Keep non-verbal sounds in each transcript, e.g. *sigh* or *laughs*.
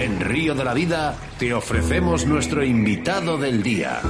En Río de la Vida te ofrecemos nuestro invitado del día.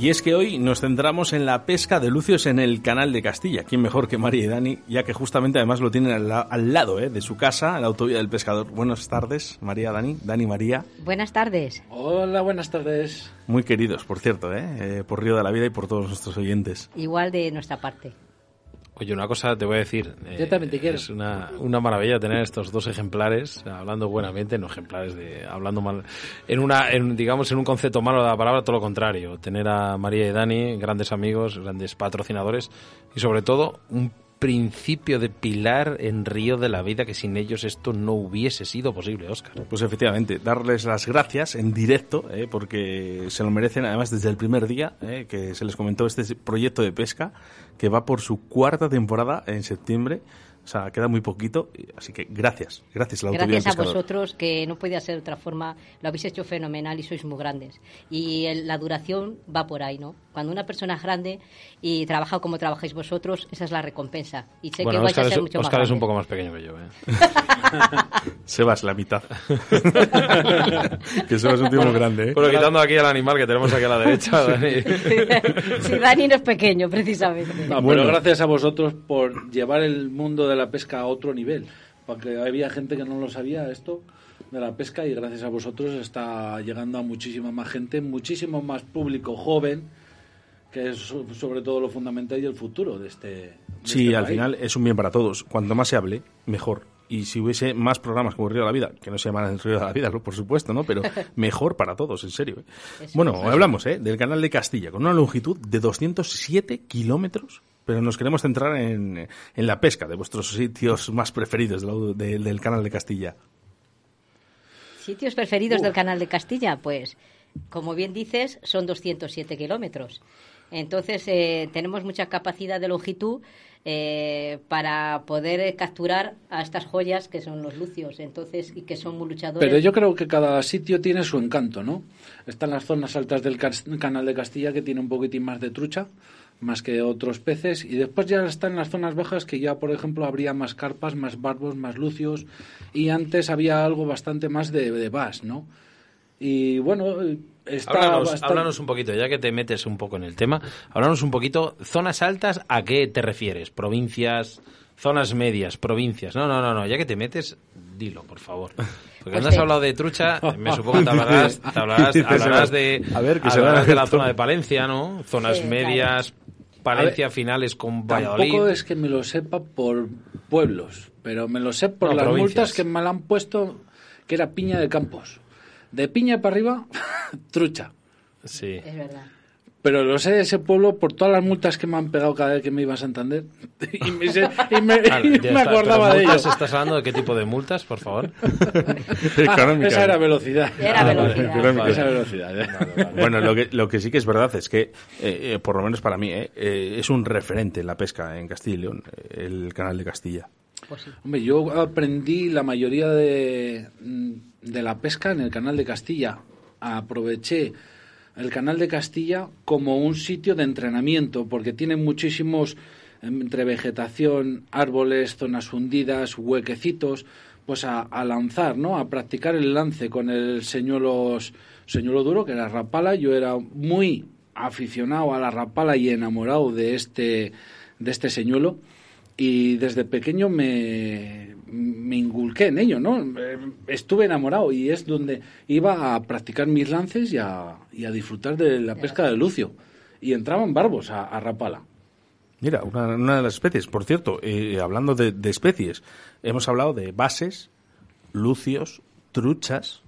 Y es que hoy nos centramos en la pesca de lucios en el canal de Castilla. ¿Quién mejor que María y Dani? Ya que justamente además lo tienen al, lado ¿eh? de su casa, la autovía del pescador. Buenas tardes, María, Dani. Dani, María. Buenas tardes. Hola, buenas tardes. Muy queridos, por cierto, ¿eh? ¿eh? por Río de la Vida y por todos nuestros oyentes. Igual de nuestra parte. Oye, una cosa te voy a decir. Yo también te quiero. Es una, una maravilla tener estos dos ejemplares, hablando buenamente, no ejemplares de hablando mal, en una, en, digamos, en un concepto malo de la palabra, todo lo contrario. Tener a María y Dani, grandes amigos, grandes patrocinadores y sobre todo un principio de pilar en Río de la Vida que sin ellos esto no hubiese sido posible, Óscar. Pues efectivamente, darles las gracias en directo, eh, porque se lo merecen además desde el primer día eh, que se les comentó este proyecto de pesca que va por su cuarta temporada en septiembre o sea, queda muy poquito, así que gracias, gracias a Gracias a vosotros, que no podía ser de otra forma, lo habéis hecho fenomenal y sois muy grandes. Y la duración va por ahí, ¿no? Cuando una persona es grande y trabaja como trabajáis vosotros, esa es la recompensa. Y sé que vais a ser es, mucho Oscar más es un poco más pequeño que yo, ¿eh? *laughs* Sebas, la mitad. *laughs* que Sebas es un tío muy grande, ¿eh? Pero quitando aquí al animal que tenemos aquí a la derecha, Dani. *laughs* sí, Dani no es pequeño, precisamente. bueno. gracias a vosotros por llevar el mundo de la pesca a otro nivel. Porque había gente que no lo sabía esto de la pesca y gracias a vosotros está llegando a muchísima más gente, muchísimo más público joven, que es sobre todo lo fundamental y el futuro de este. De sí, este al final es un bien para todos. Cuanto más se hable, mejor. Y si hubiese más programas como Río de la Vida, que no se llaman el Río de la Vida, por supuesto, ¿no? Pero *laughs* mejor para todos, en serio. ¿eh? Bueno, hablamos ¿eh? del canal de Castilla, con una longitud de 207 kilómetros pero nos queremos centrar en, la pesca de vuestros sitios *laughs* más preferidos del canal de Castilla. ¿Sitios preferidos del canal de Castilla? Pues, como bien dices, son 207 kilómetros. Entonces, eh, tenemos mucha capacidad de longitud eh, para poder capturar a estas joyas que son los lucios, entonces, y que son muy luchadores. Pero yo creo que cada sitio tiene su encanto, ¿no? Están las zonas altas del canal de Castilla que tiene un poquitín más de trucha, más que otros peces y después ya están las zonas bajas que ya por ejemplo habría más carpas, más barbos, más lucios y antes había algo bastante más de, de bass, ¿no? Y bueno, está háblanos, un poquito, ya que te metes un poco en el tema, háblanos un poquito, zonas altas, ¿a qué te refieres? ¿Provincias, zonas medias, provincias? No, no, no, no, ya que te metes, dilo, por favor. Porque cuando has hablado de trucha, *laughs* me supongo que te hablarás, te hablarás, de, a ver, que se de la zona de Palencia, ¿no? Zonas medias, Palencia finales con Valladolid. Tampoco es que me lo sepa por pueblos, pero me lo sé por las multas que me la han puesto, que era Piña de Campos. De Piña para arriba, *laughs* trucha. Sí. Es verdad. Pero lo sé de ese pueblo por todas las multas que me han pegado cada vez que me iba a Santander. *laughs* y me, y me, me acordaba de ellas. ¿Estás hablando de qué tipo de multas, por favor? *laughs* ah, esa era velocidad. Era velocidad. Esa velocidad. bueno, lo que, lo que sí que es verdad es que, eh, eh, por lo menos para mí, eh, es un referente en la pesca en Castilla y León, el canal de Castilla. Pues sí. Hombre, yo aprendí la mayoría de, de la pesca en el canal de Castilla. Aproveché el canal de Castilla como un sitio de entrenamiento, porque tiene muchísimos entre vegetación, árboles, zonas hundidas, huequecitos, pues a, lanzar, ¿no? A practicar el lance con el señuelo, señuelo duro, que era rapala. Yo era muy aficionado a la rapala y enamorado de este, de este señuelo. Y desde pequeño me, me inculqué en ello, ¿no? Eh, estuve enamorado y es donde iba a practicar mis lances y a, y a disfrutar de la pesca de lucio. Y entraban barbos a, rapala. Mira, una, de las especies, por cierto, eh, hablando de, de, especies, hemos hablado de bases, lucios, truchas,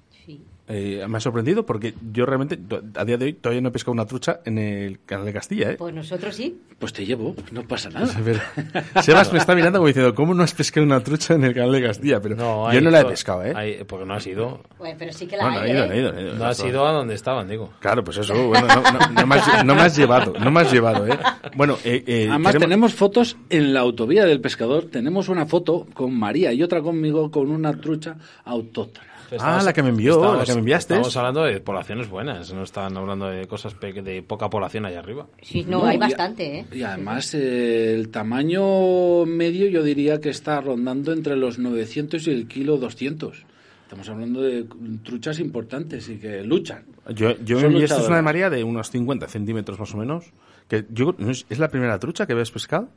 eh, me ha sorprendido porque yo realmente, a día de hoy, todavía no he pescado una trucha en el canal de Castilla. ¿eh? Pues nosotros sí. Pues te llevo, no pasa nada. *laughs* Sebas me está mirando como diciendo, ¿cómo no has pescado una trucha en el canal de Castilla? Pero yo no la he pescado, ¿eh? porque no ha sido. pero sí que la hay, no, ido, no, no ha sido a donde estaban, digo. Claro, pues eso, bueno, no, me has, no, me has, llevado, no me has llevado, ¿eh? Bueno, eh, eh, Además, tenemos fotos en la autovía del pescador. Tenemos una foto con María y otra conmigo con una trucha autóctona. Ah, la que me envió, estamos- la que me enviaste. Estamos hablando de poblaciones buenas, no están hablando de cosas pe- de poca población allá arriba. Sí, no, No, hay y- bastante, ¿eh? Y además eh, el tamaño medio yo diría que está rondando entre los 900 y el kilo 200. Estamos hablando de truchas importantes y que luchan. Yo, yo envié esta es una de. María de unos 50 centímetros más o menos. Que yo, ¿no ¿es, es la primera trucha que ves pescado?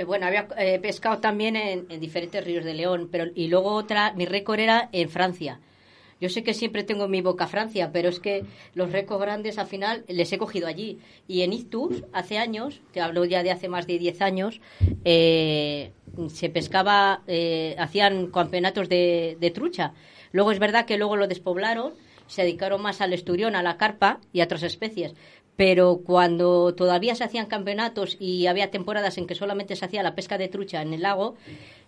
Eh, bueno, había eh, pescado también en, en diferentes ríos de León, pero y luego otra, mi récord era en Francia. Yo sé que siempre tengo en mi boca Francia, pero es que los récords grandes al final les he cogido allí. Y en Ictus, hace años, te hablo ya de hace más de 10 años, eh, se pescaba, eh, hacían campeonatos de, de trucha. Luego es verdad que luego lo despoblaron, se dedicaron más al esturión, a la carpa y a otras especies. Pero cuando todavía se hacían campeonatos y había temporadas en que solamente se hacía la pesca de trucha en el lago,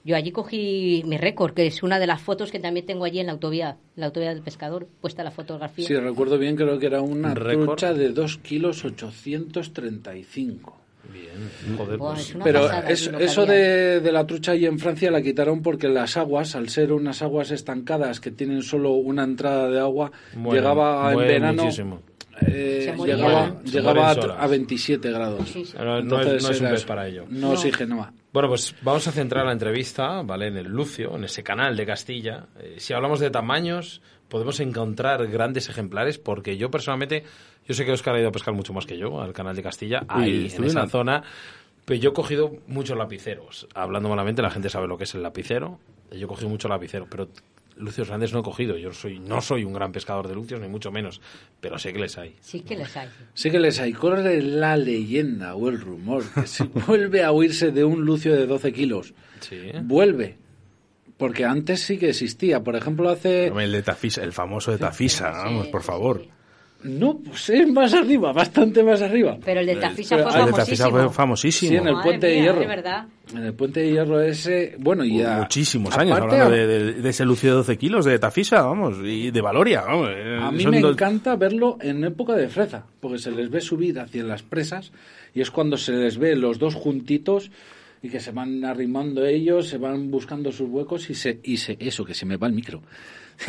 yo allí cogí mi récord, que es una de las fotos que también tengo allí en la autovía, la autovía del pescador, puesta la fotografía. Si recuerdo bien, creo que era una trucha de 2 kilos 835. Bien, joder, Buah, pues- es Pero pasada es- eso de, de la trucha ahí en Francia la quitaron porque las aguas, al ser unas aguas estancadas que tienen solo una entrada de agua, llegaba en verano muchísimo. Eh, llegaba, a, a 27 grados. Sí, sí. No, no es- Entonces no es un pez para ello. No, No. oxigenaba. Bueno, pues vamos a centrar la entrevista, ¿vale? En el Lucio, en ese canal de Castilla. Eh, si hablamos de tamaños, podemos encontrar grandes ejemplares, porque yo personalmente, yo sé que Oscar ha ido a pescar mucho más que yo al canal de Castilla, ahí, en esa zona. Pero yo he cogido muchos lapiceros. Hablando malamente, la gente sabe lo que es el lapicero. Yo he cogido mucho lapicero, pero lucios grandes no he cogido. Yo soy, no soy un gran pescador de lucios, ni mucho menos, pero sé que les hay. Sí que les hay. Sí que les hay. Corre la leyenda o el rumor que si *laughs* vuelve a huirse de un lucio de 12 kilos. Sí. Vuelve. Porque antes sí que existía. Por ejemplo, hace... Hombre, El de Tafisa, el famoso de Tafisa, vamos, por favor. No, pues es más arriba, bastante más arriba. Pero el de Tafisa fue El de Tafisa famosísimo. fue famosísimo. Sí, en el Madre puente de hierro. es verdad. En el puente de hierro ese, bueno, y ya... Muchísimos años aparte, hablando de, de- de ese lucio de 12 kilos de Tafisa, vamos, y de Valoria, vamos. A mí me dos- encanta verlo en época de freza, porque se les ve subir hacia las presas y es cuando se les ve los dos juntitos y que se van arrimando ellos, se van buscando sus huecos y se, y se eso, que se me va el micro.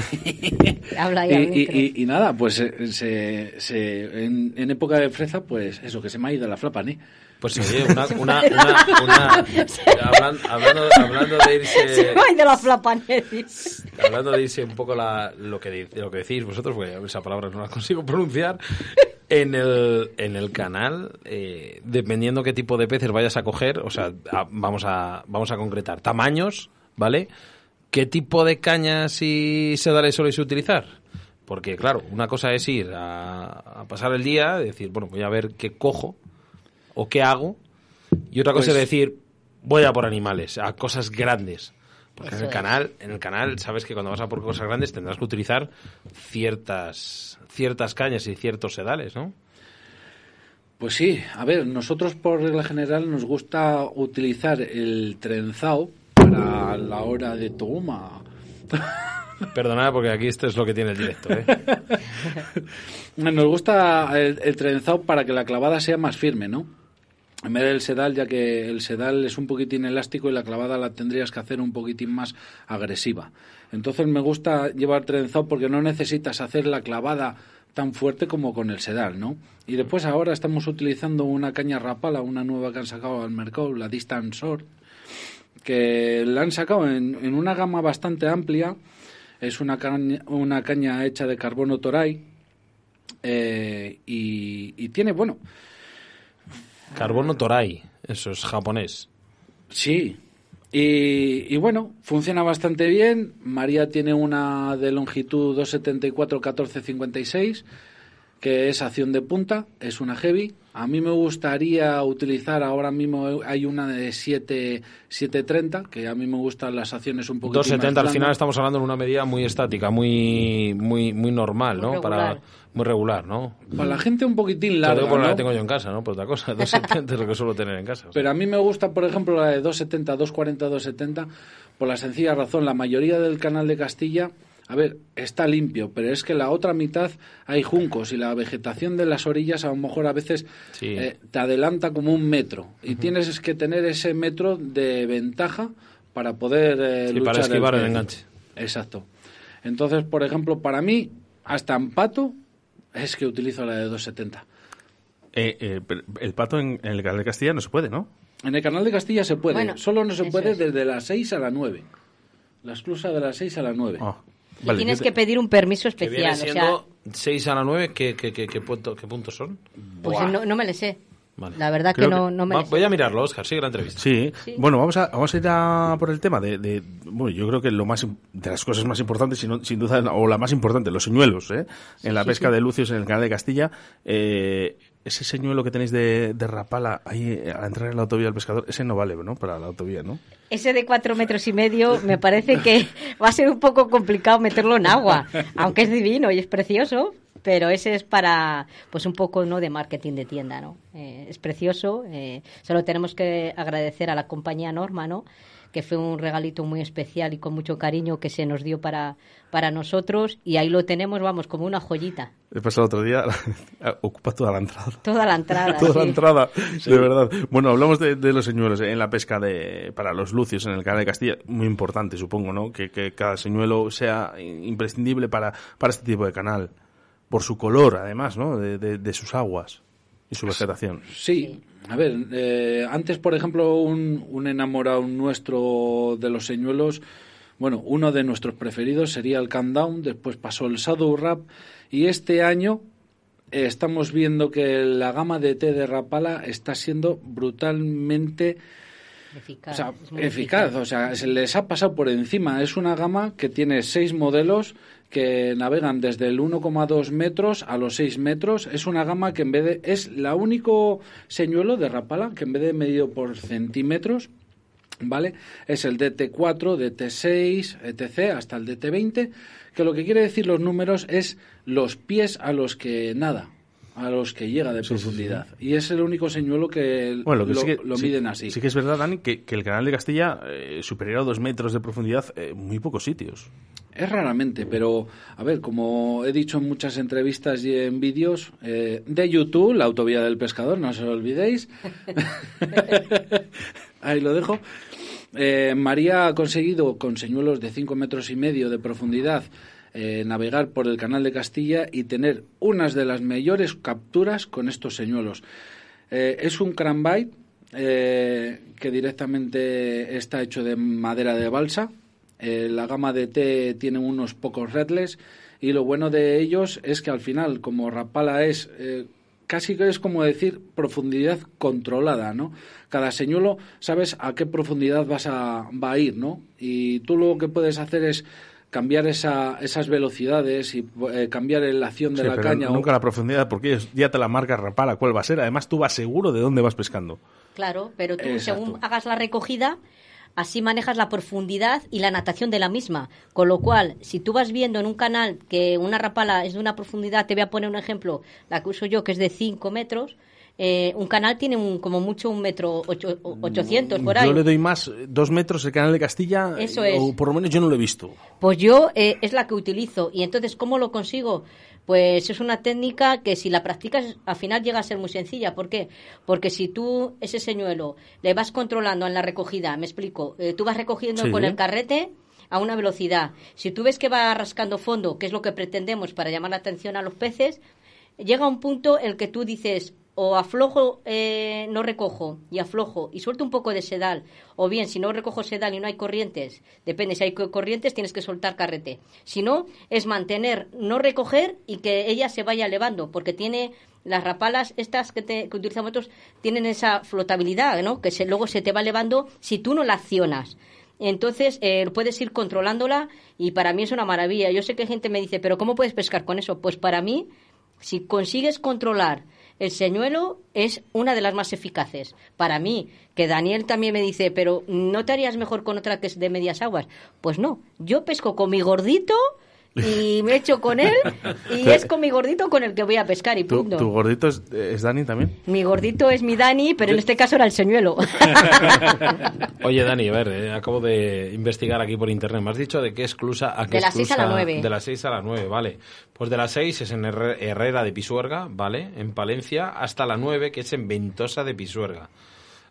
*laughs* Habla ahí y, al y- micro. y- y nada, pues eh, se, se- en, en época de freza, pues eso, que se me ha ido la flapa, ¿eh? Pues oye, una, una, una, una- hablan- hablando, hablando de irse... *laughs* Se va de la flapaneris. Hablando de irse un poco la, lo, que, lo que decís vosotros, porque esa palabra no la consigo pronunciar, en el, en el canal, eh, dependiendo qué tipo de peces vayas a coger, o sea, a- vamos, a, vamos a concretar tamaños, ¿vale? ¿Qué tipo de cañas y sedales soléis utilizar? Porque, claro, una cosa es ir a, a pasar el día, decir, bueno, voy a ver qué cojo o qué hago, y otra cosa Pues- es decir, voy a por animales, a cosas grandes. Porque en el canal, en el canal sabes que cuando vas a por cosas grandes tendrás que utilizar ciertas ciertas cañas y ciertos sedales, ¿no? Pues sí, a ver, nosotros por regla general nos gusta utilizar el trenzado para la hora de toma. *laughs* Perdonad porque aquí esto es lo que tiene el directo, ¿eh? *laughs* Nos gusta el, el trenzado para que la clavada sea más firme, ¿no? En vez del sedal, ya que el sedal es un poquitín elástico y la clavada la tendrías que hacer un poquitín más agresiva. Entonces me gusta llevar trenzado porque no necesitas hacer la clavada tan fuerte como con el sedal, ¿no? Y después ahora estamos utilizando una caña rapala, una nueva que han sacado al mercado, la Distance Sword, que la han sacado en, en una gama bastante amplia. Es una caña, una caña hecha de carbono toray eh, y, y tiene, bueno, Carbono Toray, eso es japonés. Sí. Y, y bueno, funciona bastante bien. María tiene una de longitud 274-1456, que es acción de punta, es una heavy. A mí me gustaría utilizar, ahora mismo hay una de 7, 730, que a mí me gustan las acciones un poquito 270 al final estamos hablando de una medida muy estática, muy muy muy normal, ¿no? Muy Para regular. muy regular, ¿no? Para la gente un poquitín larga, ¿no? la tengo yo en casa, ¿no? Por otra cosa, *laughs* 270 es lo que suelo tener en casa. Pero a mí me gusta, por ejemplo, la de 270, 240, 270, por la sencilla razón, la mayoría del canal de Castilla, a ver, está limpio, pero es que la otra mitad hay juncos y la vegetación de las orillas a lo mejor a veces Sí. eh, te adelanta como un metro y tienes que tener ese metro de ventaja para poder eh, Sí, luchar para esquivar el enganche. Exacto. Entonces, por ejemplo, para mí, hasta en pato, es que utilizo la de 270. Eh, eh, pero el pato en, en el canal de Castilla no se puede, ¿no? En el canal de Castilla se puede, Bueno, solo no se puede es. desde las 6 a las 9. La exclusa de las 6 a las 9. Ah, Y vale, tienes yo que te- pedir un permiso Que viene especial. O sea, siendo 6 a la 9, ¿qué, qué, qué, qué punto- qué puntos son? pues no, no me le sé. Vale. La verdad que Creo no, que- no me Va- voy a mirarlo, Oscar, sigue la entrevista. Sí. Sí. bueno, vamos a, vamos a ir a por el tema de, de- bueno, yo creo que lo más de las cosas más importantes, si no- sin duda, o la más importante, los señuelos, ¿eh? En la sí, pesca sí. de lucios en el canal de Castilla, eh, ese señuelo que tenéis de, rapala ahí eh, al entrar en la autovía del pescador, ese no vale, ¿no? Para la autovía, ¿no? Ese de cuatro metros y medio me parece que *laughs* va a ser un poco complicado meterlo en agua, aunque es divino y es precioso, pero ese es para, pues un poco no de marketing de tienda, ¿no? Eh, es precioso, eh, solo tenemos que agradecer a la compañía Norma, ¿no? Que fue un regalito muy especial y con mucho cariño que se nos dio para, para nosotros y ahí lo tenemos, vamos, como una joyita. He pasado otro día, *laughs* ocupa toda la entrada. Toda la entrada. *laughs* Toda la sí. entrada, de verdad. Bueno, hablamos de, de los señuelos en la pesca de para los lucios en el canal de Castilla. Muy importante, supongo, ¿no? Que, que cada señuelo sea imprescindible para, para este tipo de canal. Por su color, además, ¿no? De, de- de sus aguas y su vegetación. Sí, a ver, eh, antes, por ejemplo, un, un enamorado nuestro de los señuelos, bueno, uno de nuestros preferidos sería el Countdown, después pasó el Shadow Rap, y este año eh, estamos viendo que la gama de té de Rapala está siendo brutalmente Eficaz, o sea, eficaz, o sea, se les ha pasado por encima. Es una gama que tiene seis modelos que navegan desde el 1,2 metros a los 6 metros. Es una gama que en vez de es la único señuelo de Rapala que en vez de medido por centímetros, ¿vale? Es el DT4, DT6, etc. hasta el DT20, que lo que quiere decir los números es los pies a los que nada a los que llega de Sí, sí, sí. profundidad. Y es el único señuelo que, Bueno, lo que lo, sí que, lo sí- miden así. Sí que es verdad, Dani, que, que el canal de Castilla, eh, superior a dos metros de profundidad, eh, muy pocos sitios. Es raramente, pero a ver, como he dicho en muchas entrevistas y en vídeos eh, de YouTube, la autovía del pescador, no se lo olvidéis. *laughs* Ahí lo dejo. Eh, María ha conseguido con señuelos de 5 metros y medio de profundidad eh, navegar por el canal de Castilla y tener unas de las mayores capturas con estos señuelos. Eh, es un cranbait eh, que directamente está hecho de madera de balsa. La gama de té tiene unos pocos redles y lo bueno de ellos es que al final, como Rapala es casi que es como decir profundidad controlada, ¿no? Cada señuelo sabes a qué profundidad vas a, va a ir, ¿no? Y tú lo que puedes hacer es cambiar esa, esas velocidades y eh, cambiar la acción de Sí, la pero caña. o- nunca la profundidad, porque ellos ya te la marca rapala cuál va a ser. Además, tú vas seguro de dónde vas pescando. Claro, pero tú Exacto. según hagas la recogida, así manejas la profundidad y la natación de la misma. Con lo cual, si tú vas viendo en un canal que una rapala es de una profundidad, te voy a poner un ejemplo, la que uso yo, que es de 5 metros, eh, un canal tiene un, como mucho un metro ocho- o- 800 por ahí. Yo le doy más, dos metros el canal de Castilla, Eso eh, es. o por lo menos yo no lo he visto. Pues yo eh, es la que utilizo. Y entonces, ¿cómo lo consigo? Pues es una técnica que si la practicas, al final llega a ser muy sencilla. ¿Por qué? Porque si tú ese señuelo le vas controlando en la recogida, me explico, eh, tú vas recogiendo Sí. con el carrete a una velocidad. Si tú ves que va rascando fondo, que es lo que pretendemos para llamar la atención a los peces, llega un punto en el que tú dices o aflojo, eh, no recojo y aflojo y suelto un poco de sedal, o bien si no recojo sedal y no hay corrientes, depende si hay co- corrientes tienes que soltar carrete. Si no, es mantener, no recoger y que ella se vaya elevando, porque tiene las rapalas estas que, te- utilizamos nosotros tienen esa flotabilidad, ¿no? Que se, luego se te va elevando si tú no la accionas. Entonces, eh, puedes ir controlándola y para mí es una maravilla. Yo sé que gente me dice, pero ¿cómo puedes pescar con eso? Pues para mí, si consigues controlar el señuelo, es una de las más eficaces. Para mí, que Daniel también me dice, pero ¿no te harías mejor con otra que es de medias aguas? Pues no, yo pesco con mi gordito y me echo con él y es con mi gordito con el que voy a pescar y ¿Tu, punto. tu gordito es, es Dani también? Mi gordito es mi Dani, pero en este caso era el señuelo. *laughs* Oye, Dani, a ver, eh, acabo de investigar aquí por internet. Me has dicho de qué exclusa a qué De las seis a exclusa- la nueve. De las 6 a las 9, vale. Pues de las 6 es en Herre- Herrera de Pisuerga, ¿vale? En Palencia, hasta la 9, que es en Ventosa de Pisuerga.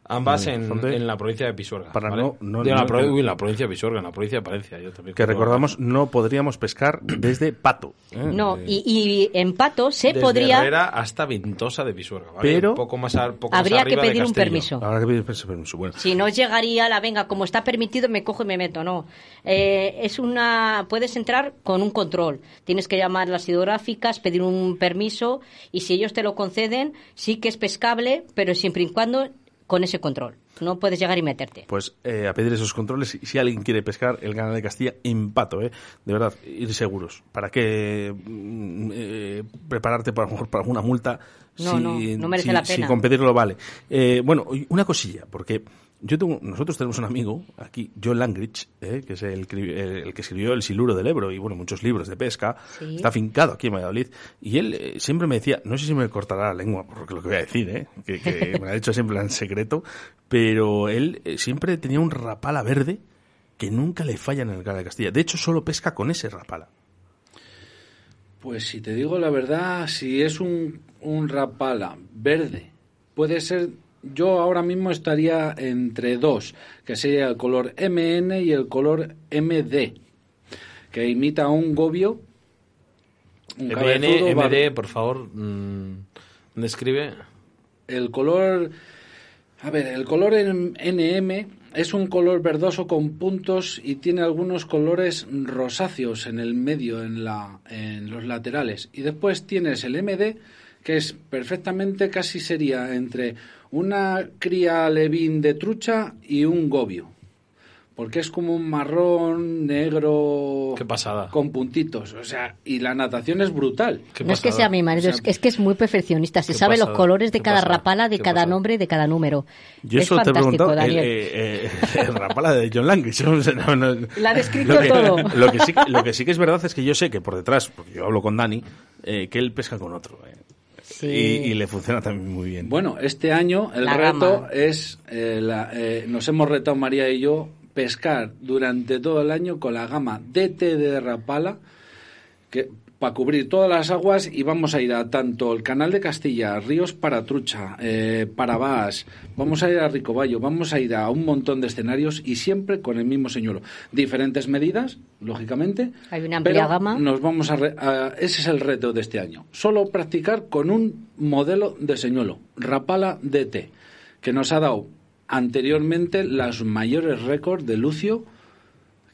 Ambas En la provincia de Pisuerga. Para ¿vale? no- no- Digo, en la no- pro- uy, en la provincia de Pisuerga, en la provincia de Palencia. Yo también Que recordamos, no podríamos pescar desde Pato. ¿eh? No, Eh, y, y en Pato se Desde podría... Herrera hasta Ventosa de Pisuerga. ¿vale? Pero- Un poco más, a- poco más Habría que arriba pedir un permiso. Habrá que pedir ese permiso. Bueno, Si no llegaría la venga, como está permitido, me cojo y me meto. No. Eh, es una. Puedes entrar con un control. Tienes que llamar las hidrográficas, pedir un permiso y si ellos te lo conceden, sí que es pescable, pero siempre y cuando con ese control. No puedes llegar y meterte. pues eh, a pedir esos controles. Y si alguien quiere pescar el canal de Castilla, en Pato, ¿eh? De verdad, ir seguros. ¿Para qué mm, eh, prepararte para, para alguna multa? No, no, no merece si- la Si pena. con pedirlo vale. Eh, bueno, una cosilla, porque yo tengo, nosotros tenemos un amigo aquí, John Langridge, ¿eh? que es el, cri- el- el que escribió El Siluro del Ebro y bueno, muchos libros de pesca. Sí. Está afincado aquí en Valladolid. Y él eh, siempre me decía, no sé si me cortará la lengua por lo que voy a decir, ¿eh? que, que *laughs* me lo ha dicho siempre en secreto, pero él eh, siempre tenía un rapala verde que nunca le falla en el canal de Castilla. De hecho, solo pesca con ese rapala. Pues si te digo la verdad, si es un, un rapala verde, puede ser, yo ahora mismo estaría entre dos, que sería el color MN y el color MD, que imita a un gobio. Un MN, bar- MD, por favor, mm, describe. El color, a ver, el color en- NM es un color verdoso con puntos y tiene algunos colores rosáceos en el medio, en, la, en los laterales. Y después tienes el MD, que es perfectamente, casi sería entre una cría levín de trucha y un gobio. Porque es como un marrón negro Qué pasada. con puntitos. O sea, y la natación es brutal. Qué no es que sea mi marido, O sea, es, que es muy perfeccionista. Se sabe los colores de qué cada pasada, rapala, de qué cada pasada. nombre, de cada número. Yo es eso te he preguntado, eh, eh, el *laughs* rapala de John Langridge. No, no. Lo ha descrito Lo que- todo. *laughs* Lo que, sí, que- lo que sí que es verdad es que yo sé que por detrás, porque yo hablo con Dani, eh, que él pesca con otro. Sí. Y, y le funciona también muy bien. Bueno, este año el La reto gama. es, eh, la- eh, nos hemos retado María y yo, pescar durante todo el año con la gama DT de Rapala, que para cubrir todas las aguas y vamos a ir a tanto el canal de Castilla, ríos para trucha, eh, para Baas, vamos a ir a Ricoballo, vamos a ir a un montón de escenarios y siempre con el mismo señuelo. Diferentes medidas, lógicamente. Hay una amplia pero gama. Nos vamos a, re- a- ese es el reto de este año. Solo practicar con un modelo de señuelo, Rapala DT, que nos ha dado anteriormente los mayores récords de Lucio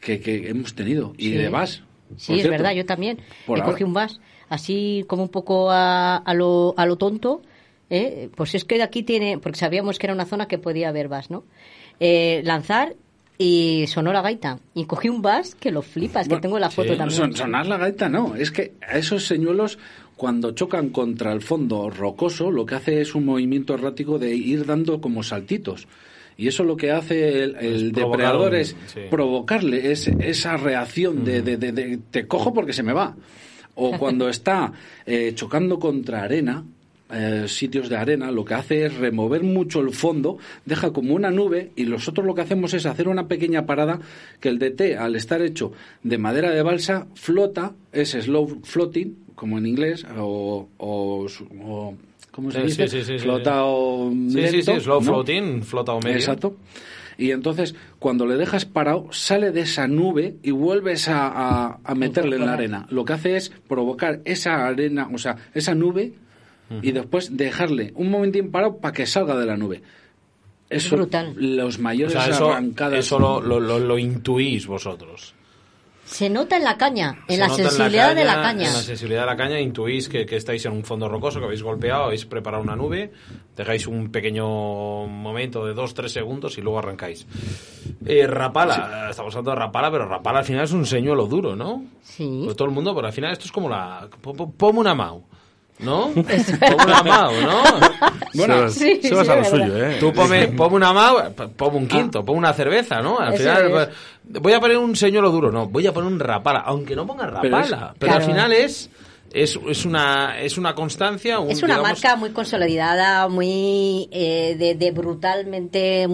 que, que hemos tenido y Sí. de Bass. Sí, es cierto. verdad, yo también. Ahora. cogí un vas así como un poco a, a, lo, a lo tonto. ¿eh? Pues es que de aquí tiene, porque sabíamos que era una zona que podía haber vas, ¿no? Eh, lanzar y sonó la gaita. Y cogí un vas que lo flipas, que Bueno, tengo la foto sí. también. Son- sonar la gaita no, es que a esos señuelos cuando chocan contra el fondo rocoso lo que hace es un movimiento errático de ir dando como saltitos. Y eso lo que hace el, el Es provocar depredador es sí. provocarle esa reacción de, de- de- de te cojo porque se me va. O *laughs* cuando está eh, chocando contra arena, eh, sitios de arena, lo que hace es remover mucho el fondo, deja como una nube y nosotros lo que hacemos es hacer una pequeña parada que el DT, al estar hecho de madera de balsa, flota, es slow floating, como en inglés, o, o, su- o- ¿cómo se Sí, dice? sí, sí, sí, flota sí. o Sí, sí, lento, sí, slow ¿no? floating, flota o medio. Exacto. Y entonces, cuando le dejas parado, sale de esa nube y vuelves a, a- a meterle en la arena. Lo que hace es provocar esa arena, o sea, esa nube, y después dejarle un momentín parado para que salga de la nube. Eso, brutal. Los O mayores sea, eso, arrancadas. eso lo, lo, lo- lo intuís vosotros. Se nota en la caña, en Se la sensibilidad de la caña. En la sensibilidad de la caña intuís que, que estáis en un fondo rocoso, que habéis golpeado, habéis preparado una nube, dejáis un pequeño momento de dos, tres segundos y luego arrancáis. Eh, rapala, estamos hablando de rapala, pero rapala al final es un señuelo duro, ¿no? Sí. Pues todo el mundo, pero al final esto es como la... po- po- Ponme una Mau, ¿no? Ponme una Mau, ¿no? Bueno, sí, se vas sí, a lo suyo. ¿eh? Tú ponme, ponme una Mau, p- ponme un quinto, ponme una cerveza, ¿no? Al Eso final, es. pues, voy a poner un señuelo duro, no, voy a poner un rapala, aunque no ponga Pero es- rapala, pero, al final es, es, es, una, es una constancia, un, Es una digamos, marca muy consolidada, muy eh, de, de brutalmente,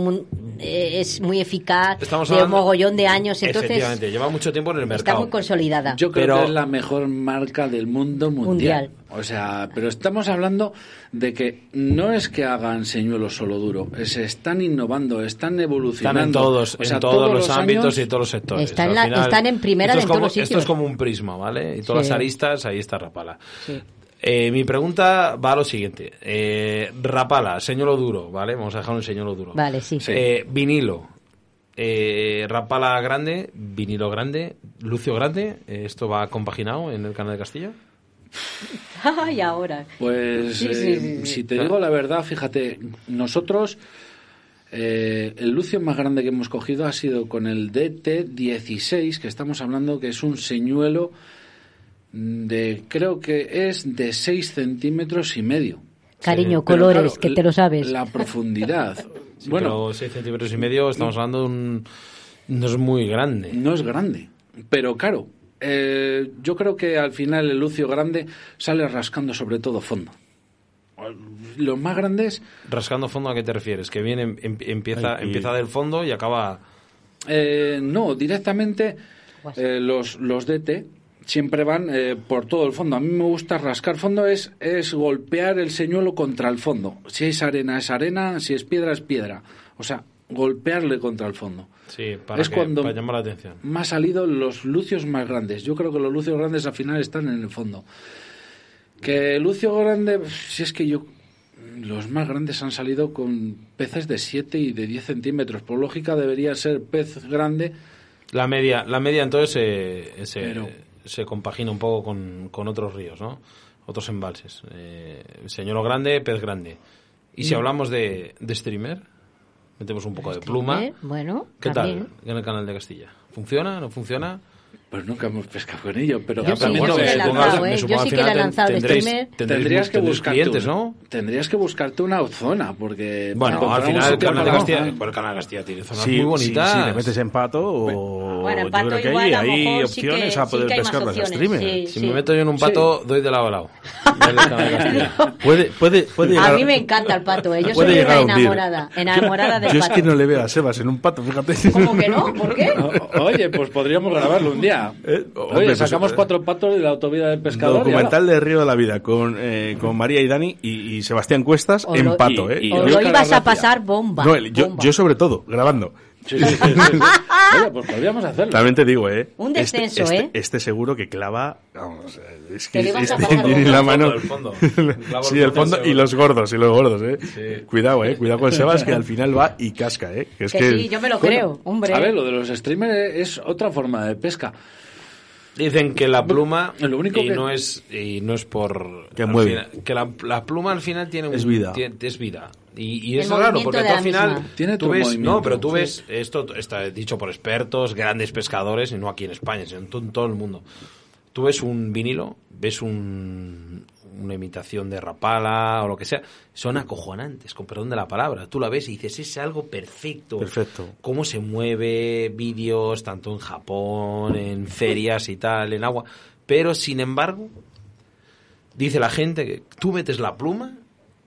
eh, es muy eficaz, Estamos de hablando- mogollón de años, entonces Efectivamente, lleva mucho tiempo en el está mercado. muy consolidada. Yo creo Pero- que es la mejor marca del mundo mundial. Mundial. O sea, pero estamos hablando de que no es que hagan señuelos solo duro, se están innovando, están evolucionando. Están en todos, O sea, en todos, los, ámbitos y todos los sectores. Están la- final, están en primera de es en todos los sitios. Esto es como un prisma, ¿vale? Y todas Sí. las aristas, ahí está Rapala. Sí. Eh, mi pregunta va a lo siguiente. Eh, Rapala, señuelo duro, ¿vale? Vamos a dejar un señuelo duro. Vale, sí. Eh, vinilo. Eh, Rapala grande, vinilo grande, Lucio grande. Eh, ¿Esto va compaginado en el canal de Castilla? *laughs* Ay, ahora. Pues, Sí, eh, sí, sí, sí. si te digo la verdad, fíjate, nosotros, eh, el lucio más grande que hemos cogido ha sido con el DT16, que estamos hablando que es un señuelo de, creo que es de 6 centímetros y medio. Cariño, Pero colores, claro, que te lo sabes. La profundidad. *laughs* Sí, bueno, pero 6 centímetros y medio, estamos hablando de un... No es muy grande. no es grande, pero claro, eh, yo creo que al final el lucio grande sale rascando sobre todo fondo. Los más grandes Rascando fondo, ¿a qué te refieres? Que viene, em- empieza, Ay, y- empieza del fondo y acaba... Eh, no, directamente Pues- eh, los, los DT siempre van eh, por todo el fondo. A mí me gusta rascar fondo, es, es golpear el señuelo contra el fondo. Si es arena, es arena, si es piedra, es piedra. O sea, golpearle contra el fondo. Sí, para, Es que- cuando- para llamar la atención. Me han salido los lucios más grandes. Yo creo que los lucios grandes al final están en el fondo. Que lucio grande, si es que yo... Los más grandes han salido con peces de 7 y de 10 centímetros. Por lógica debería ser pez grande La media, la media entonces eh, se, Pero- se compagina un poco con, con otros ríos, ¿no? Otros embalses. Eh, señuelo grande, pez grande. Y Mm. si hablamos de, de streamer, metemos un poco de pluma. Bueno, ¿Qué también. tal en el canal de Castilla? ¿Funciona? ¿No funciona? Pues nunca hemos pescado con ello, pero Yo sí, yo sí he lanzado, ¿eh? Yo sí que final le he ten- lanzado el tendréis- Tendrías que buscarte clientes, una, ¿no? Tendrías que buscarte una zona, porque Bueno, al final el canal de Castilla, el canal de Castilla tiene zonas Sí, muy sí, bonitas. si le metes en pato o Bueno, en yo pato creo que igual hay, hay mejor sí que- opciones a sí poder pescar las opciones, streamers. sí. Si me meto yo en un pato, doy de lado a lado. *laughs* Puede, puede, puede A mí me encanta el pato, ¿eh? Yo soy una enamorada, enamorada del Yo es pato. que no le veo a Sebas en un pato, fíjate. ¿Cómo que no? ¿Por qué? O- Oye, pues podríamos grabarlo un día. *laughs* Eh, Oye, hombre, pues, sacamos eh, cuatro patos de la autovía del pescador. Documental de Río de la Vida con, eh, con María y Dani y, y Sebastián Cuestas O en lo- pato, ¿eh? y- yo lo ibas a pasar bomba. No, el- yo, bomba. yo sobre todo, grabando. Sí, sí, sí. *laughs* Oye, pues podríamos hacerlo. También te digo, ¿eh? Un Este- descenso, este, ¿eh? Este seguro que clava... Vamos, es que este tiene la El mano... fondo, el fondo. Clavo sí, el fondo y los gordos, y los gordos, ¿eh? Cuidado, ¿eh? Cuidado con Sebas, que al final va y casca, ¿eh? Que es Que que... sí, yo me lo Bueno, creo, hombre. A ver, lo de los streamers es otra forma de pesca. Dicen que la pluma Lo único y que- no es y no es por Que mueve. final- que la, la pluma al final tiene un- Es vida. tiene- es vida y, es raro porque tú al final. Tiene tú ves no pero tú sí. ves esto está dicho por expertos grandes pescadores y no aquí en España sino en todo el mundo tú ves un vinilo ves un, una imitación de rapala o lo que sea son acojonantes con perdón de la palabra tú la ves y dices es algo perfecto Perfecto. cómo se mueve, vídeos tanto en Japón, en ferias y tal, en agua. Pero, sin embargo, dice la gente que tú metes la pluma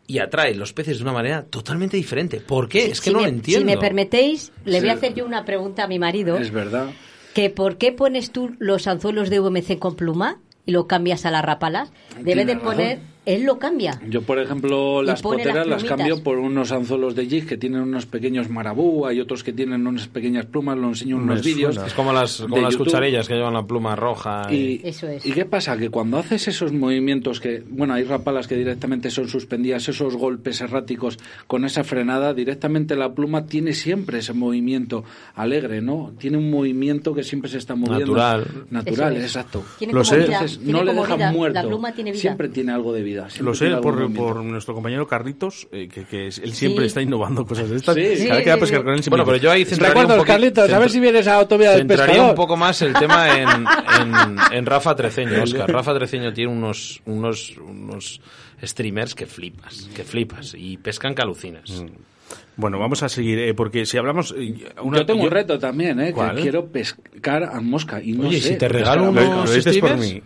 y atrae los peces de una manera totalmente diferente. ¿Por qué? Es que si no me, lo entiendo. Si me permitéis, le voy a hacer yo una pregunta a mi marido. Es verdad. que ¿Por qué pones tú los anzuelos de VMC con pluma y lo cambias a las rapalas? Debe de razón. poner, él lo cambia. Yo, por ejemplo, las poteras las cambio por unos anzuelos de jig que tienen unos pequeños marabú, hay otros que tienen unas pequeñas plumas, lo enseño en unos vídeos. Es como las, como las cucharillas que llevan la pluma roja. Y, Eso es. ¿Y qué pasa? Que cuando haces esos movimientos que, bueno, hay rapalas que directamente son suspendidas, esos golpes erráticos con esa frenada, directamente la pluma tiene siempre ese movimiento alegre, ¿no? Tiene un movimiento que siempre se está moviendo. Natural. Natural, es. exacto. Tiene Lo como sé. vida. Entonces, tiene no le como deja vida. muerto. La pluma tiene vida. Siempre tiene algo de vida. Siempre Lo sé por, nuestro compañero Carlitos, eh, que, que es- él siempre Sí. está innovando cosas de estas. Sí, sí, Cada vez que va a sí, pescar sí. con él Bueno, pero yo ahí centraría un Carlitos, a ver si vienes a Autovía del Centraría Pescador. un poco más el tema en, en, en Rafa Treceño, *laughs* Oscar. Rafa Treceño tiene unos, unos, unos streamers que flipas, que flipas, y pescan que alucinas. Mm. Bueno, vamos a seguir, eh, porque si hablamos... eh, una- yo tengo un reto también, ¿eh? ¿Cuál? Que quiero pescar a mosca y no Oye, sé. si te regalo unos mosca. lo dices por streamers? mí.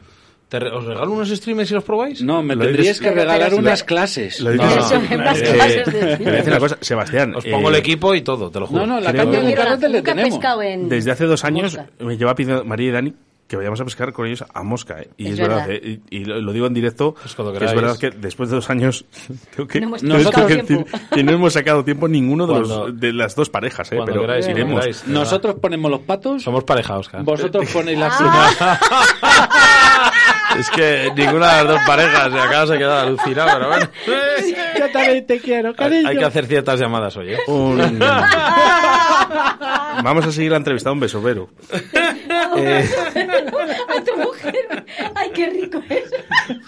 ¿Te re- ¿Os regalo unos streamers si los probáis? No, me Lo tendrías que regalar unas clases. Lo No, dices- no, las eh, clases de te voy a decir una cosa, Sebastián. Os pongo eh, el equipo y todo, te lo juro. No, no, la caña de carrete le tenemos. en- Desde hace dos años Mosca. me lleva pidiendo María y Dani que vayamos a pescar con ellos a Mosca. ¿eh? Y es, Es verdad, verdad. ¿eh? y, y lo, lo digo en directo, Pues cuando que es verdad que después de dos años *laughs* creo que, No hemos tengo sacado que tiempo. decir que no hemos sacado tiempo ninguno de, Cuando- los, de las dos parejas, ¿eh? Cuando pero queráis, iremos. Nosotros ponemos los patos, Somos pareja, Oscar. vosotros ponéis las Ah. *laughs* Es que ninguna de las dos parejas se acaba de quedar alucinada, pero bueno. Yo también te quiero, Hay, hay que hacer ciertas llamadas hoy, ¿eh? Un- Vamos a seguir la entrevista. Un beso, Vero. Eh, A tu mujer. Ay, qué rico es.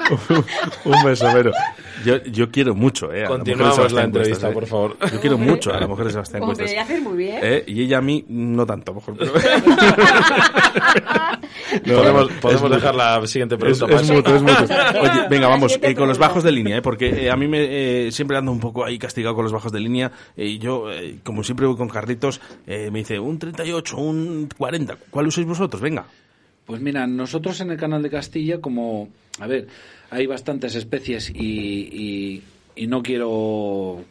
*laughs* un beso, Vero. Yo, yo quiero mucho, ¿eh? a la mujer de Continuamos Sebastián la entrevista, Cuestas, ¿eh? por favor. Yo quiero mucho a la mujer de Sebastián Hombre, Cuestas. haces muy bien. ¿Eh? Y ella a mí, no tanto, a lo mejor. pero- *laughs* podemos podemos dejar la siguiente pregunta. es mutuo, es a- Oye, *laughs* venga, la vamos, eh, con los bajos de línea, ¿eh? porque eh, a mí me, eh, siempre ando un poco ahí castigado con los bajos de línea. eh, Y yo, eh, como siempre voy con Carlitos, eh, me dice un 38, un 40. ¿Cuál usáis vosotros? Venga. Pues mira, nosotros en el canal de Castilla, como, a ver, hay bastantes especies y, y- y no quiero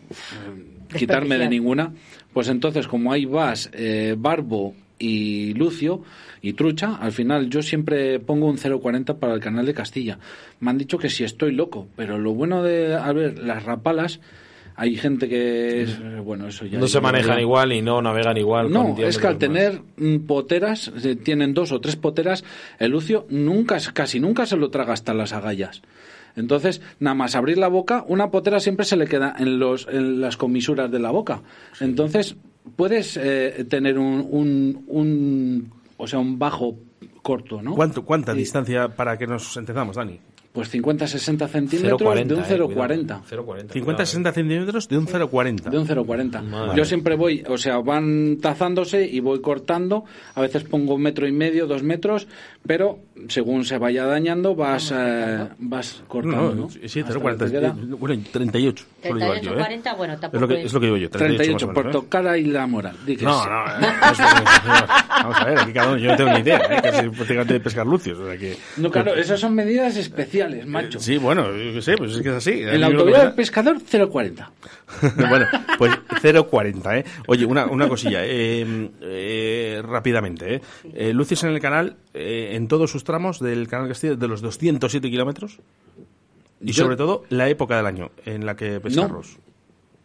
quitarme de ninguna, pues entonces como hay Bass, eh, Barbo y Lucio y Trucha, al final yo siempre pongo un 0.40 para el canal de Castilla. Me han dicho que si estoy loco, pero lo bueno de, a ver, las rapalas, hay gente que es, eh, bueno, eso ya... No se manejan igual y no navegan igual. con no, es que al más. tener mm, poteras, eh, tienen dos o tres poteras, el lucio nunca, casi nunca se lo traga hasta las agallas. Entonces, nada más abrir la boca, una potera siempre se le queda en, los, en las comisuras de la boca. Entonces, puedes eh, tener un, un, un- o sea, un bajo corto, ¿no? ¿Cuánto, ¿Cuánta Sí. distancia para que nos entendamos, Dani? Pues 50-60 centímetros 0,40, de un eh, 0,40. cuidado. 0,40. 50-60 centímetros de un 0,40. De un 0,40. Madre. Yo siempre voy, o sea, van tazándose y voy cortando. A veces pongo un metro y medio, dos metros, pero según se vaya dañando vas, eh, vas cortando, ¿no? sí, Hasta 0,40. que te queda eh, Bueno, 38. suelo llevar 38, yo, ¿eh? 40, bueno, Es tampoco lo, que, es- es lo que digo yo, 38, 38, más o por menos, ¿eh? tocar ahí la moral. No, sí. no, eh, no es- vamos a ver, aquí cada uno, yo no tengo ni idea, ¿eh? es prácticamente de pescar lucios, o sea que... No, claro, esas son medidas especiales, macho. Sí, bueno, yo qué sé, pues es que es así. En la A mí lo que autoridad me del pescador, 0,40. da- *laughs* bueno, pues 0,40, ¿eh? Oye, una, una cosilla, eh, eh, rápidamente, ¿eh? Eh, Lucios en el canal, eh, en todos sus tramos del canal Castilla, de los 207 kilómetros, y Yo- sobre todo la época del año en la que pescarlos.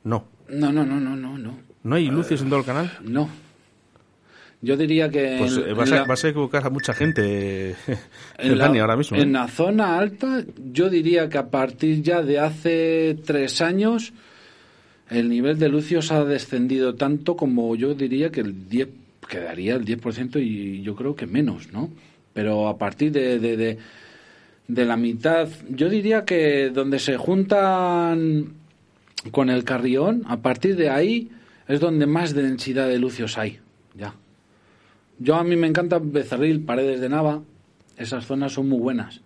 No. No, no, no, no, no, no. ¿No hay lucios en todo el canal? No. Yo diría que. Pues en- eh, vas, en a, la- vas a equivocar a mucha gente, *laughs* En la, ahora mismo. ¿eh? en la zona alta, yo diría que a partir ya de hace tres años, el nivel de lucios ha descendido tanto como yo diría que el 10, quedaría el 10% y yo creo que menos, ¿no? Pero a partir de, de, de, de la mitad, yo diría que donde se juntan con el carrión, a partir de ahí es donde más densidad de lucios hay, ya. Yo a mí me encanta Becerril, Paredes de Nava, esas zonas son muy buenas.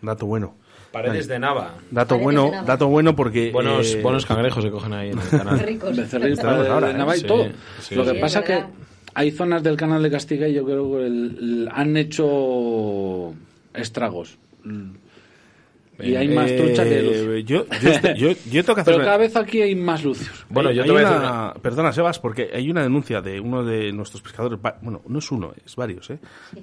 Dato bueno. Paredes de Nava. Dato Paredes bueno, de Nava. dato bueno porque... Buenos, eh, buenos cangrejos se cogen ahí en el canal. *laughs* Ricos. Becerril, Paredes ahora, de ¿eh? Nava y Sí, todo. sí, Lo que sí. pasa Es que hay zonas del canal de Castilla y yo creo que el- el- han hecho estragos. Y hay más eh, trucha que lucios. Yo, yo, estoy- yo, yo tengo que hacer... *laughs* Pero cada vez aquí hay más lucios. Bueno, Hay- yo hay te voy a decir una- Perdona, Sebas, porque hay una denuncia de uno de nuestros pescadores, bueno, no es uno, es varios, ¿eh?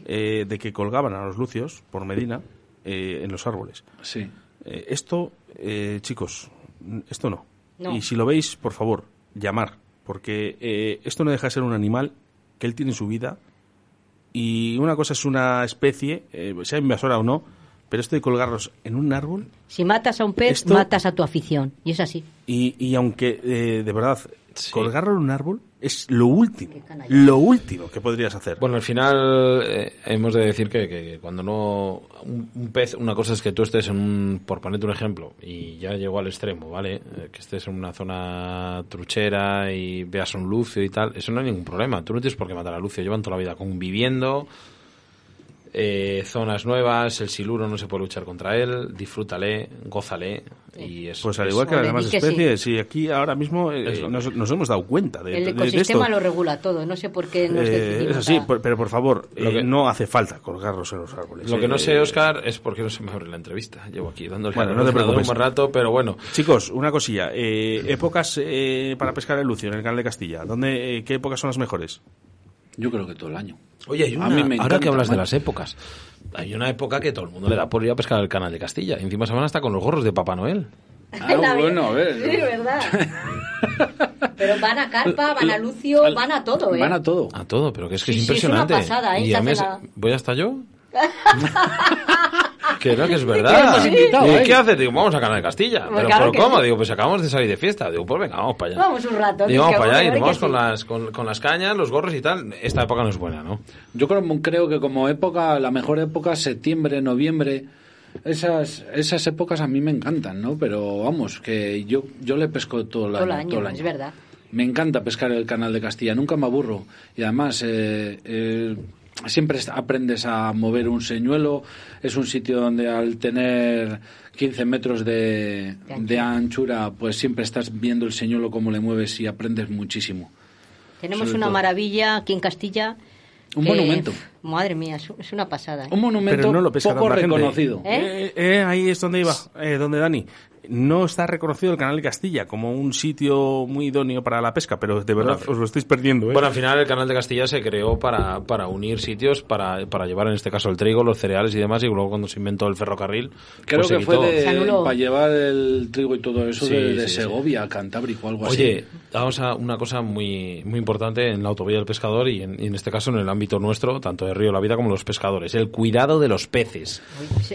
Eh, de que colgaban a los lucios por Medina eh, en los árboles. Sí. Eh, esto, eh, chicos, esto no. No. Y si lo veis, por favor, llamar, porque eh, esto no deja de ser un animal que él tiene su vida y una cosa es una especie, eh, sea invasora o no, pero esto de colgarlos en un árbol Si matas a un pez, Esto- matas a tu afición. Y es así. y, y aunque eh, de verdad Sí. colgarlo en un árbol es lo último, lo último que podrías hacer. Bueno, al final eh, hemos de decir que, que cuando no un, un pez, una cosa es que tú estés en un, por ponerte un ejemplo, y ya llegó al extremo, ¿vale? Eh, que estés en una zona truchera y veas un lucio y tal, eso no hay ningún problema. Tú no tienes por qué matar a lucio, llevan toda la vida conviviendo. Eh, zonas nuevas, el siluro no se puede luchar contra él, disfrútale, gózale. Y es, Pues al es- igual que las demás que sí. especies, y aquí ahora mismo eh, nos, nos hemos dado cuenta de, El de- de ecosistema esto. lo regula todo. No sé por qué nos Eh, es así, a- por- pero por favor, Lo eh, que- no hace falta colgarlos en los árboles. Lo que no Eh, sé, Oscar, es por qué no se me abre la entrevista. Llevo aquí dándole Bueno, no te preocupes. un buen rato, pero bueno. Chicos, una cosilla. eh, épocas eh, para pescar el lucio en el canal de Castilla. ¿Dónde, eh, ¿Qué épocas son las mejores? Yo creo que todo el año. Oye, hay A mí me ahora que hablas de las épocas, hay una época que todo el mundo le da por ir a pescar al canal de Castilla. Y encima se van hasta con los gorros de Papá Noel. Ah, bueno, a ver. Sí, verdad. *laughs* Pero van a Carpa, van a Lucio, van a todo, ¿eh? Van a todo. A todo, pero que es que Sí, es sí, es una impresionante. pasada, ¿eh? Y la- ¿Voy hasta yo? *laughs* que no, que es verdad. ¿Y ¿eh? qué haces? Digo, vamos a Canal de Castilla. Pues ¿Pero, claro ¿pero que cómo? sí. Digo, pues acabamos de salir de fiesta. Digo, pues venga, vamos para allá. Vamos un rato. Digo, vamos para allá y vamos con sí. las, con, con las cañas, los gorros y tal. Esta época no es buena, ¿no? Yo creo, creo que como época, la mejor época, septiembre, noviembre, esas, esas épocas a mí me encantan, ¿no? Pero vamos, que yo, yo le pesco todo el Todo año. el año, todo el año. es verdad. Me encanta pescar el canal de Castilla, nunca me aburro. Y además, eh, eh, siempre aprendes a mover un señuelo. Es un sitio donde al tener 15 metros de, De anchura. de anchura, pues siempre estás viendo el señuelo cómo le mueves y aprendes muchísimo. Tenemos Sobre una todo. maravilla aquí en Castilla. Un que, monumento. Madre mía, es, una pasada. ¿eh? Un monumento Pero no lo pesca poco reconocido. ¿Eh? Eh, eh, ahí es donde iba, eh, donde Dani. No está reconocido el canal de Castilla como un sitio muy idóneo para la pesca, pero de verdad os lo estáis perdiendo. ¿eh? Bueno, al final el canal de Castilla se creó para, para unir sitios, para, para llevar en este caso el trigo, los cereales y demás, y luego cuando se inventó el ferrocarril, Creo pues se que fue de- para llevar el trigo y todo eso Sí, de, de sí, sí. Segovia, Cantábrico, algo Oye, así. vamos a una cosa muy, muy importante en la autovía del pescador y en, y en este caso en el ámbito nuestro, tanto de Río La Vida como los pescadores, el cuidado de los peces.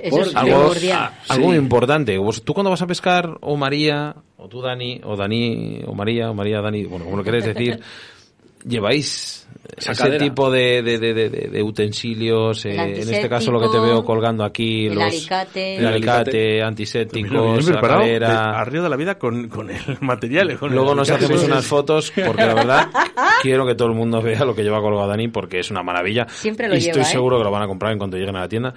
Eso es Algo, a- algo importante. Vos- Tú cuando vas a pescar, o María, o tú Dani, o Dani, o María, o María, Dani, bueno, como lo queréis decir, *laughs* lleváis ese tipo de, de, de, de- de utensilios, eh, en este caso lo que te veo colgando aquí, el los, alicate. el alicate, bien antisépticos, preparado, de- la Vida con, con el *laughs* material. con el Luego nos alicate. hacemos Sí, unas fotos porque la verdad *laughs* quiero que todo el mundo vea lo que lleva colgado Dani porque es una maravilla. Siempre lo y estoy ¿eh? seguro que lo van a comprar en cuanto lleguen a la tienda.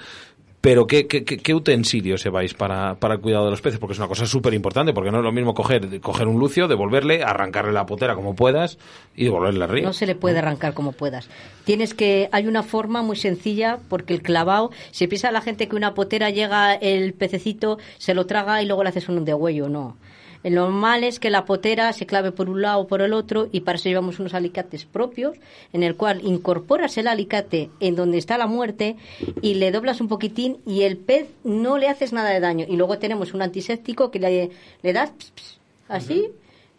Pero ¿qué, qué, qué, utensilios lleváis para, para el cuidado de los peces? Porque es una cosa súper importante, porque no es lo mismo coger, coger un lucio, devolverle, arrancarle la potera como puedas y devolverle al río. No se le puede arrancar como puedas. Tienes que, hay una forma muy sencilla porque el clavado, se piensa la gente que una potera llega el pececito, se lo traga y luego le haces un degüello, no. Lo normal es que la potera se clave por un lado o por el otro y para eso llevamos unos alicates propios en el cual incorporas el alicate en donde está la muerte y le doblas un poquitín y el pez no le haces nada de daño. Y luego tenemos un antiséptico que le, le das ps, ps, así,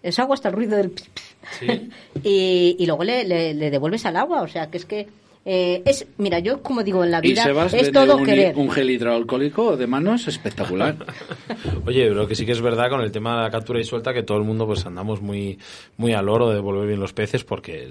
es agua hasta el ruido del ps, ps. *laughs* y, y luego le, le- le devuelves al agua. O sea, que es que eh, es, mira, yo como digo en la Y vida, Sebas es todo un, querer. un gel hidroalcohólico de manos espectacular. *laughs* Oye, lo que sí que es verdad con el tema de la captura y suelta que todo el mundo pues andamos muy muy al oro de devolver bien los peces porque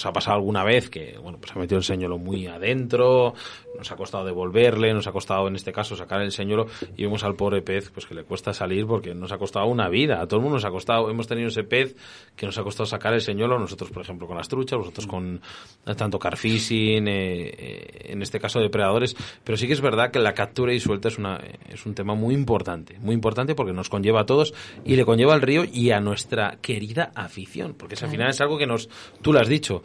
nos ha pasado alguna vez que bueno pues ha metido el señuelo muy adentro, nos ha costado devolverle, nos ha costado en este caso sacar el señuelo y vemos al pobre pez pues que le cuesta salir porque nos ha costado una vida, a todo el mundo nos ha costado, hemos tenido ese pez que nos ha costado sacar el señuelo, nosotros por ejemplo con las truchas, vosotros con tanto carfishing, eh, eh, en este caso depredadores, pero sí que es verdad que la captura y suelta es una es un tema muy importante, muy importante porque nos conlleva a todos y le conlleva al río y a nuestra querida afición, porque es, al final es algo que nos tú lo has dicho,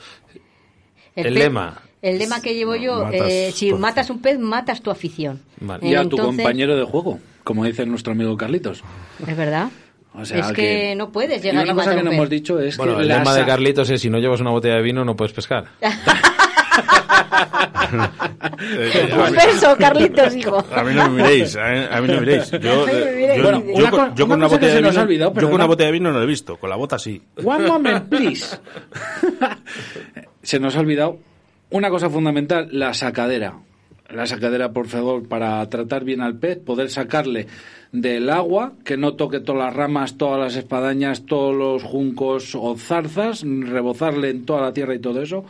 el lema. El lema que llevo yo, Matas eh, si matas un pez, matas tu afición. Vale. y a tu compañero de juego, como dice nuestro amigo Carlitos. Es verdad. O sea, es que, no puedes y llegar una y cosa matar que un no pez. hemos dicho es Bueno, que el lema de Carlitos es si no llevas una botella de vino no puedes pescar. *laughs* *laughs* *laughs* Suspenso, Carlitos, hijo. A mí no me miréis, a, mí no me miréis. Yo, con, una botella de vino, yo con una botella de vino no lo he visto, con la bota sí. One moment, *laughs* please. Se nos ha olvidado una cosa fundamental, la sacadera. La sacadera, por favor, para tratar bien al pez, poder sacarle del agua, que no toque todas las ramas, todas las espadañas, todos los juncos o zarzas, rebozarle en toda la tierra y todo eso.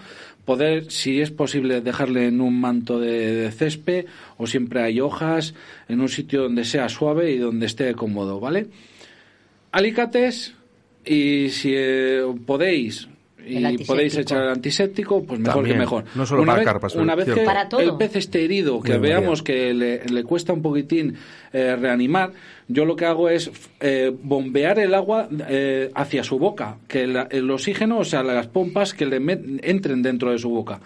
Poder, si es posible, dejarle en un manto de, césped o siempre hay hojas, en un sitio donde sea suave y donde esté cómodo, ¿vale? alicates y si eh, podéis y podéis echar el antiséptico, pues mejor que mejor. No solo una para vez, carpas, una vez que Para todo. el pez esté herido, que Muy veamos que le, le cuesta un poquitín eh, reanimar, yo lo que hago es eh, bombear el agua eh, hacia su boca, que la- el oxígeno, o sea, las pompas que le met- entren dentro de su boca.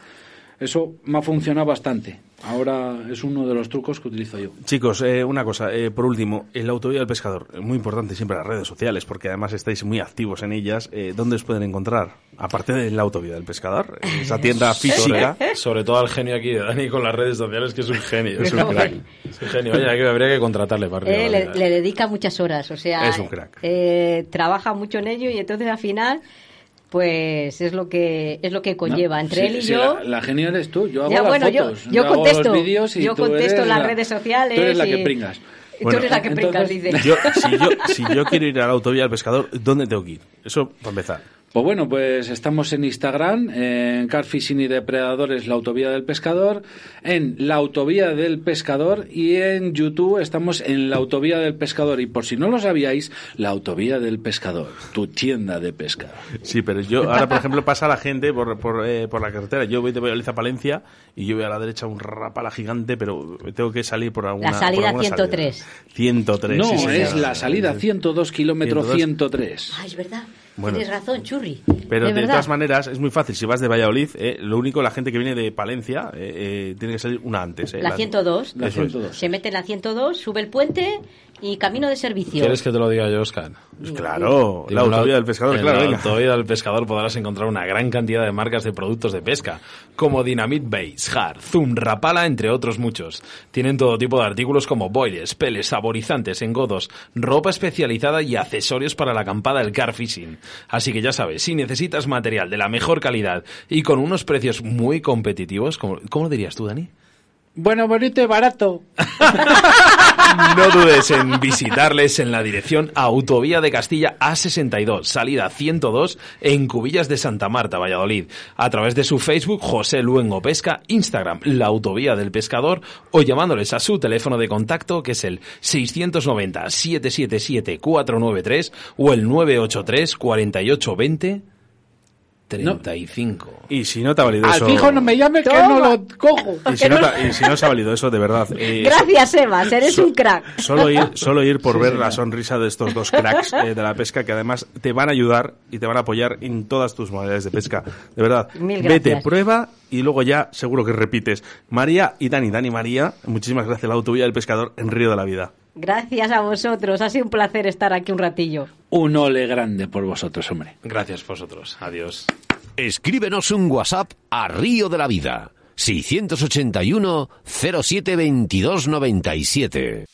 Eso me ha funcionado bastante. Ahora es uno de los trucos que utilizo yo. Chicos, eh, una cosa, eh, por último, el autovía del pescador, eh, muy importante siempre las redes sociales, porque además estáis muy activos en ellas. Eh, ¿Dónde os pueden encontrar? Aparte de la autovía del pescador, eh, *laughs* esa tienda física. Sobre, *laughs* sobre todo al genio aquí de Dani con las redes sociales, que es un genio. Es un crack. Es un genio. Oye, que habría que contratarle para Eh, le, le dedica muchas horas, o sea, Es un crack. eh, trabaja mucho en ello y entonces al final, pues es lo que es lo que conlleva ¿No? entre Sí, él y sí, yo. La, la genial eres tú. Yo hago Ya, las bueno, yo- fotos. yo hago los contesto, vídeos y yo tú contesto eres en las la- redes sociales Tú eres la y- que pringas. Tú eres la que entonces, brincas, dice. Yo, si, yo, si yo quiero ir a la autovía del pescador, ¿dónde tengo que ir? Eso para empezar. Pues bueno, pues estamos en Instagram, en Carfishing y Depredadores, la autovía del pescador, en la autovía del pescador y en YouTube estamos en la autovía del pescador. Y por si no lo sabíais, la autovía del pescador, tu tienda de pesca. Sí, pero yo ahora, por ejemplo, pasa la gente por, por, eh, por la carretera. Yo voy de Valladolid a Palencia y yo voy a la derecha un rapala gigante, pero tengo que salir por alguna La salida alguna 103. salida. 103. No, sí, es la salida 102 kilómetros 103. Ah, es verdad. Bueno. Tienes razón, churri. Pero de todas maneras es muy fácil. Si vas de Valladolid, eh, lo único, la gente que viene de Palencia eh, eh, tiene que salir una antes. eh, La 102. La Eso es. 102. Se mete en la 102, sube el puente y camino de servicio. ¿Quieres que te lo diga yo, Oscar? Pues claro, la en autovía del pescador, en claro. la venga. autovía del pescador podrás encontrar una gran cantidad de marcas de productos de pesca, como Dynamite Base, Har, Zoom, Rapala, entre otros muchos. Tienen todo tipo de artículos como boilers, peles, saborizantes, engodos, ropa especializada y accesorios para la acampada del car fishing. Así que ya sabes, si necesitas material de la mejor calidad y con unos precios muy competitivos, ¿cómo, cómo lo dirías tú, Dani? Bueno, bonito y barato. *laughs* No dudes en visitarles en la dirección Autovía de Castilla A62, salida 102, en Cubillas de Santa Marta, Valladolid, a través de su Facebook José Luengo Pesca, Instagram La Autovía del Pescador o llamándoles a su teléfono de contacto que es el 690-777-493 o el 983 4820 35. Y si no te ha valido Al eso... fijo no me llame que no lo cojo. *laughs* Y si, no te, y si no os ha valido eso, de verdad. eh, *laughs* Gracias, Evas, eres so- un crack. Solo ir, solo ir por ver la sonrisa de estos dos cracks eh, de la pesca que además te van a ayudar y te van a apoyar en todas tus modalidades de pesca. De verdad, Mil vete, prueba y luego ya seguro que repites. María y Dani, Dani María, muchísimas gracias. La autovía del pescador en Río de la Vida. Gracias a vosotros. Ha sido un placer estar aquí un ratillo. Un ole grande por vosotros, hombre. Gracias vosotros. Adiós. Escríbenos un WhatsApp a Río de la Vida. 681 07 22 97.